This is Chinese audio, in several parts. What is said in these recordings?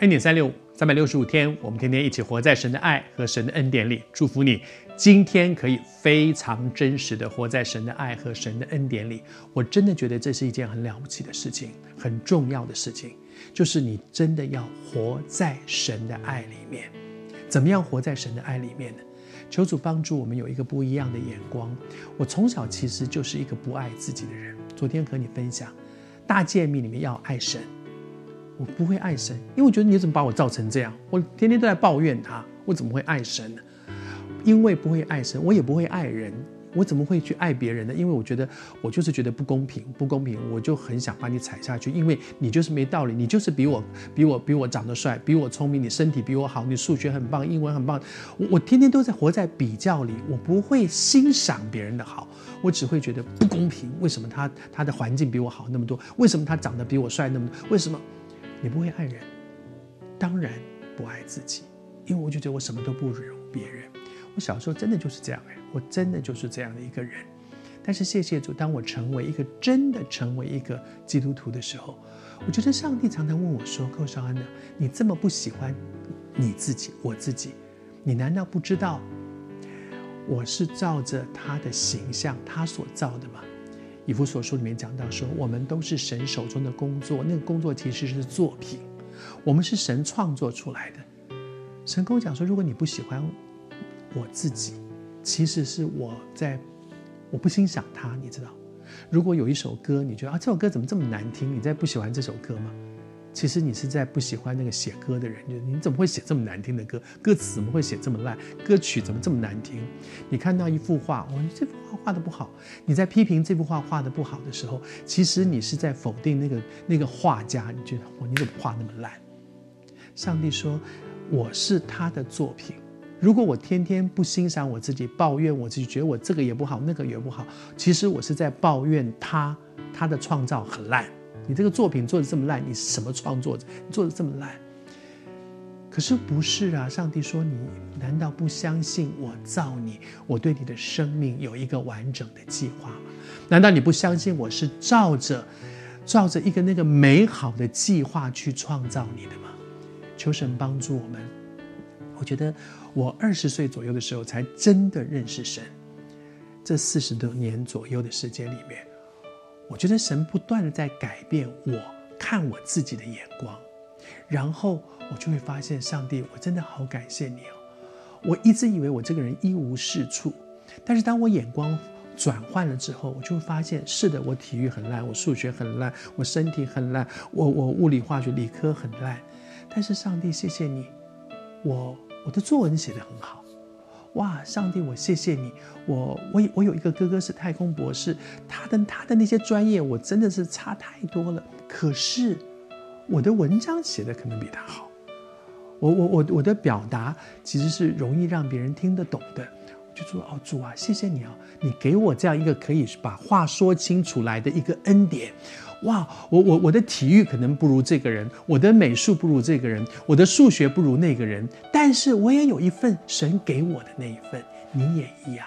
恩典三六五，三百六十五天，我们天天一起活在神的爱和神的恩典里。祝福你，今天可以非常真实的活在神的爱和神的恩典里。我真的觉得这是一件很了不起的事情，很重要的事情，就是你真的要活在神的爱里面。怎么样活在神的爱里面呢？求主帮助我们有一个不一样的眼光。我从小其实就是一个不爱自己的人。昨天和你分享，大诫命里面要爱神。我不会爱神，因为我觉得你怎么把我造成这样？我天天都在抱怨他，我怎么会爱神呢？因为不会爱神，我也不会爱人，我怎么会去爱别人呢？因为我觉得我就是觉得不公平，不公平，我就很想把你踩下去，因为你就是没道理，你就是比我比我比我长得帅，比我聪明，你身体比我好，你数学很棒，英文很棒，我我天天都在活在比较里，我不会欣赏别人的好，我只会觉得不公平。为什么他他的环境比我好那么多？为什么他长得比我帅那么多？为什么？你不会爱人，当然不爱自己，因为我就觉得我什么都不如别人。我小时候真的就是这样哎，我真的就是这样的一个人。但是谢谢主，当我成为一个真的成为一个基督徒的时候，我觉得上帝常常问我说：“寇绍恩呢，你这么不喜欢你自己，我自己，你难道不知道我是照着他的形象，他所造的吗？”以弗所书里面讲到说，我们都是神手中的工作，那个工作其实是作品，我们是神创作出来的。神跟我讲说，如果你不喜欢我自己，其实是我在，我不欣赏他，你知道？如果有一首歌，你觉得啊，这首歌怎么这么难听？你在不喜欢这首歌吗？其实你是在不喜欢那个写歌的人，就你怎么会写这么难听的歌？歌词怎么会写这么烂？歌曲怎么这么难听？你看到一幅画，哦，你这幅画画得不好，你在批评这幅画画得不好的时候，其实你是在否定那个那个画家。你觉得，哦，你怎么画那么烂？上帝说，我是他的作品。如果我天天不欣赏我自己，抱怨我自己，觉得我这个也不好，那个也不好，其实我是在抱怨他，他的创造很烂。你这个作品做的这么烂，你是什么创作者？你做的这么烂，可是不是啊？上帝说：“你难道不相信我造你？我对你的生命有一个完整的计划吗？难道你不相信我是照着照着一个那个美好的计划去创造你的吗？”求神帮助我们。我觉得我二十岁左右的时候才真的认识神，这四十多年左右的时间里面。我觉得神不断的在改变我看我自己的眼光，然后我就会发现，上帝，我真的好感谢你哦！我一直以为我这个人一无是处，但是当我眼光转换了之后，我就会发现，是的，我体育很烂，我数学很烂，我身体很烂，我我物理化学理科很烂，但是上帝，谢谢你，我我的作文写得很好。哇，上帝，我谢谢你。我我我有一个哥哥是太空博士，他的他的那些专业我真的是差太多了。可是我的文章写的可能比他好，我我我我的表达其实是容易让别人听得懂的。就说哦，主啊，谢谢你啊，你给我这样一个可以把话说清楚来的一个恩典。哇，我我我的体育可能不如这个人，我的美术不如这个人，我的数学不如那个人，但是我也有一份神给我的那一份，你也一样。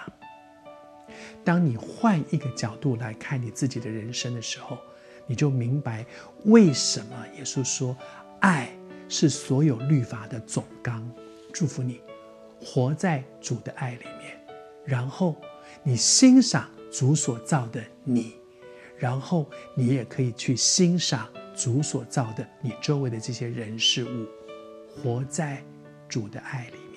当你换一个角度来看你自己的人生的时候，你就明白为什么耶稣说，爱是所有律法的总纲。祝福你，活在主的爱里面，然后你欣赏主所造的你。然后你也可以去欣赏主所造的你周围的这些人事物，活在主的爱里。